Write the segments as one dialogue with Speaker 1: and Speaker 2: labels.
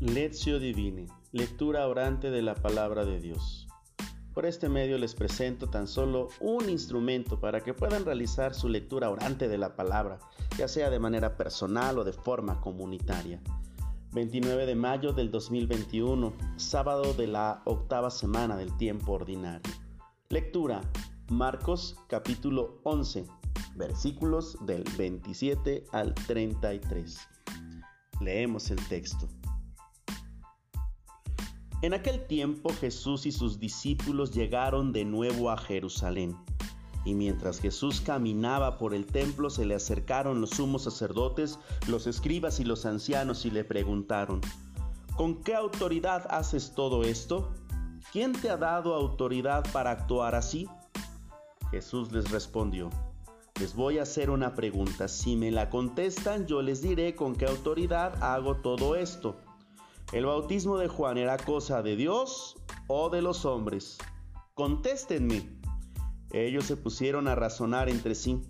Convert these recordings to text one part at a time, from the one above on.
Speaker 1: Lectio Divine, lectura orante de la palabra de Dios. Por este medio les presento tan solo un instrumento para que puedan realizar su lectura orante de la palabra, ya sea de manera personal o de forma comunitaria. 29 de mayo del 2021, sábado de la octava semana del tiempo ordinario. Lectura, Marcos capítulo 11, versículos del 27 al 33. Leemos el texto. En aquel tiempo Jesús y sus discípulos llegaron de nuevo a Jerusalén. Y mientras Jesús caminaba por el templo, se le acercaron los sumos sacerdotes, los escribas y los ancianos y le preguntaron, ¿con qué autoridad haces todo esto? ¿Quién te ha dado autoridad para actuar así? Jesús les respondió, les voy a hacer una pregunta. Si me la contestan, yo les diré con qué autoridad hago todo esto. ¿El bautismo de Juan era cosa de Dios o de los hombres? Contéstenme. Ellos se pusieron a razonar entre sí.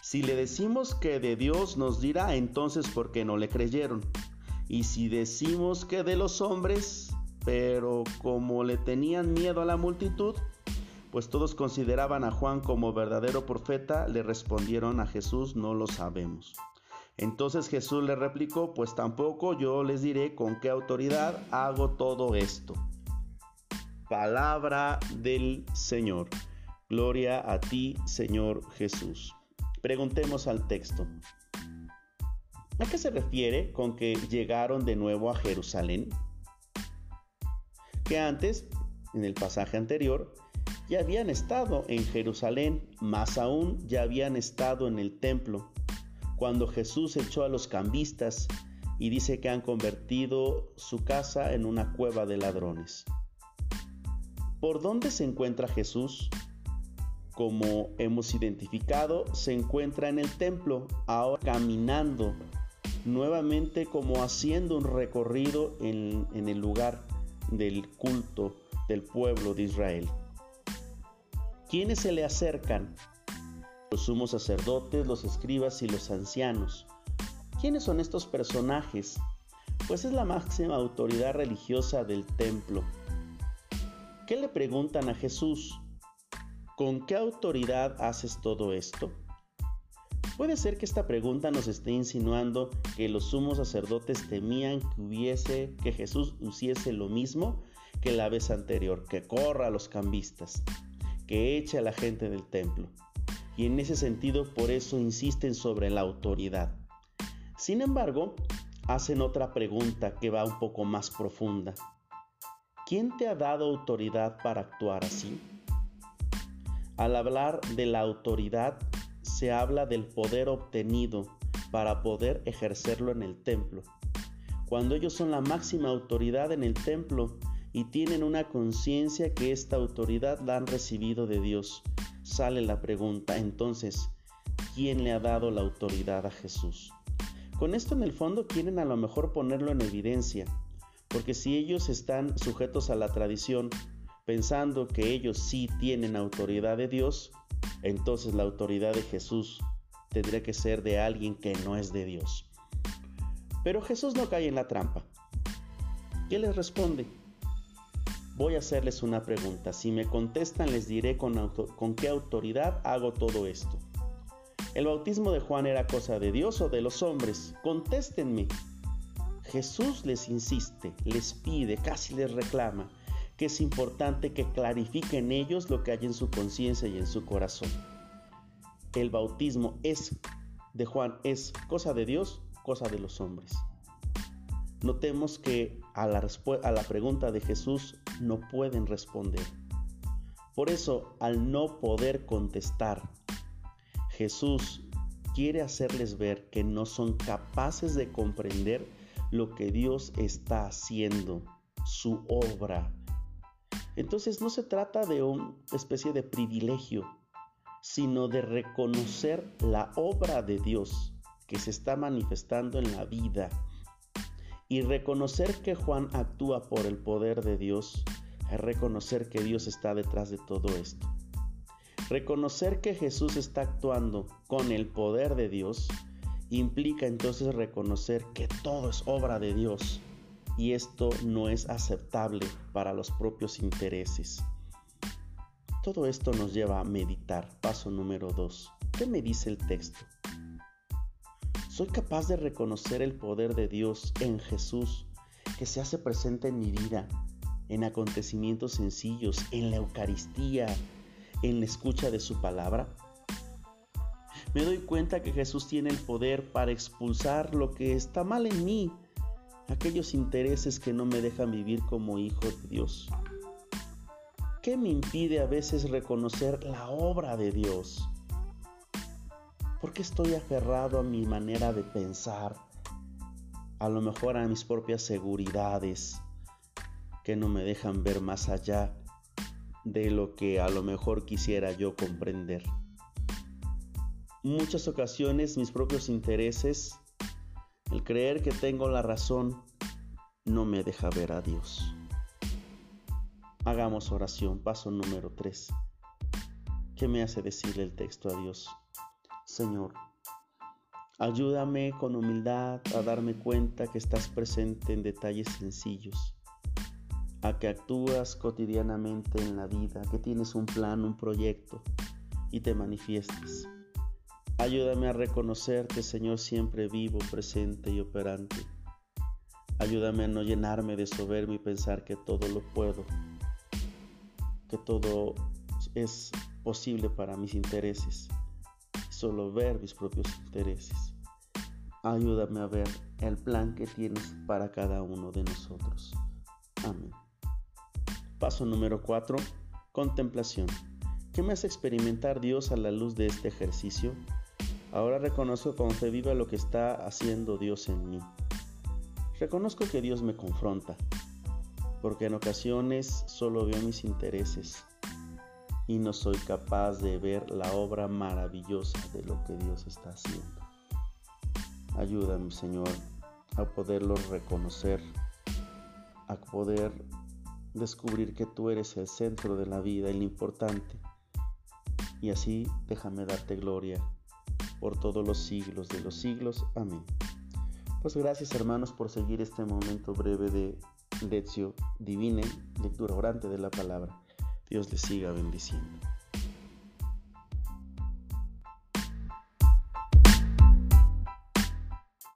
Speaker 1: Si le decimos que de Dios nos dirá, entonces ¿por qué no le creyeron? Y si decimos que de los hombres, pero como le tenían miedo a la multitud, pues todos consideraban a Juan como verdadero profeta, le respondieron a Jesús, no lo sabemos. Entonces Jesús le replicó, pues tampoco yo les diré con qué autoridad hago todo esto. Palabra del Señor. Gloria a ti, Señor Jesús. Preguntemos al texto. ¿A qué se refiere con que llegaron de nuevo a Jerusalén? Que antes, en el pasaje anterior, ya habían estado en Jerusalén, más aún ya habían estado en el templo, cuando Jesús echó a los cambistas y dice que han convertido su casa en una cueva de ladrones. ¿Por dónde se encuentra Jesús? como hemos identificado, se encuentra en el templo, ahora caminando, nuevamente como haciendo un recorrido en, el lugar del culto del pueblo de Israel. ¿Quiénes se le acercan? Los sumos sacerdotes, los escribas y los ancianos. ¿Quiénes son estos personajes? Pues es la máxima autoridad religiosa del templo. ¿Qué le preguntan a Jesús? ¿Con qué autoridad haces todo esto? Puede ser que esta pregunta nos esté insinuando que los sumos sacerdotes temían que hubiese que Jesús hiciese lo mismo que la vez anterior, que corra a los cambistas, que eche a la gente del templo. Y en ese sentido por eso insisten sobre la autoridad. Sin embargo, hacen otra pregunta que va un poco más profunda. ¿Quién te ha dado autoridad para actuar así? Al hablar de la autoridad, se habla del poder obtenido para poder ejercerlo en el templo. Cuando ellos son la máxima autoridad en el templo y tienen una conciencia que esta autoridad la han recibido de Dios, sale la pregunta, entonces, ¿quién le ha dado la autoridad a Jesús? Con esto en el fondo quieren a lo mejor ponerlo en evidencia, porque si ellos están sujetos a la tradición, pensando que ellos sí tienen autoridad de Dios, entonces la autoridad de Jesús tendría que ser de alguien que no es de Dios. Pero Jesús no cae en la trampa. ¿Qué les responde? Voy a hacerles una pregunta. Si me contestan les diré con, qué autoridad hago todo esto. ¿El bautismo de Juan era cosa de Dios o de los hombres? Contéstenme. Jesús les insiste, les pide, casi les reclama que es importante que clarifiquen ellos lo que hay en su conciencia y en su corazón. El bautismo es de Juan es cosa de Dios, cosa de los hombres. Notemos que a la, a la pregunta de Jesús no pueden responder. Por eso, al no poder contestar, Jesús quiere hacerles ver que no son capaces de comprender lo que Dios está haciendo, su obra, entonces no se trata de una especie de privilegio, sino de reconocer la obra de Dios que se está manifestando en la vida y reconocer que Juan actúa por el poder de Dios, es reconocer que Dios está detrás de todo esto. Reconocer que Jesús está actuando con el poder de Dios implica entonces reconocer que todo es obra de Dios y esto no es aceptable para los propios intereses. Todo esto nos lleva a meditar. Paso número 2. ¿Qué me dice el texto? Soy capaz de reconocer el poder de Dios en Jesús que se hace presente en mi vida, en acontecimientos sencillos, en la Eucaristía, en la escucha de su palabra. Me doy cuenta que Jesús tiene el poder para expulsar lo que está mal en mí, aquellos intereses que no me dejan vivir como hijo de Dios. ¿Qué me impide a veces reconocer la obra de Dios? ¿Por qué estoy aferrado a mi manera de pensar? A lo mejor a mis propias seguridades que no me dejan ver más allá de lo que a lo mejor quisiera yo comprender muchas ocasiones mis propios intereses, el creer que tengo la razón, no me deja ver a Dios. Hagamos oración, paso número 3. ¿Qué me hace decirle el texto a Dios? Señor, ayúdame con humildad a darme cuenta que estás presente en detalles sencillos, a que actúas cotidianamente en la vida, que tienes un plan, un proyecto y te manifiestes. Ayúdame a reconocerte, Señor, siempre vivo, presente y operante. Ayúdame a no llenarme de soberbia y pensar que todo lo puedo, que todo es posible para mis intereses, solo ver mis propios intereses. Ayúdame a ver el plan que tienes para cada uno de nosotros. Amén. Paso número 4. Contemplación. ¿Qué me hace experimentar Dios a la luz de este ejercicio? Ahora reconozco con fe lo que está haciendo Dios en mí. Reconozco que Dios me confronta, porque en ocasiones solo veo mis intereses y no soy capaz de ver la obra maravillosa de lo que Dios está haciendo. Ayúdame, Señor, a poderlo reconocer, a poder descubrir que tú eres el centro de la vida lo importante. Y así déjame darte gloria por todos los siglos de los siglos. Amén. Pues gracias hermanos por seguir este momento breve de Lectio Divine, lectura orante de la palabra. Dios les siga bendiciendo.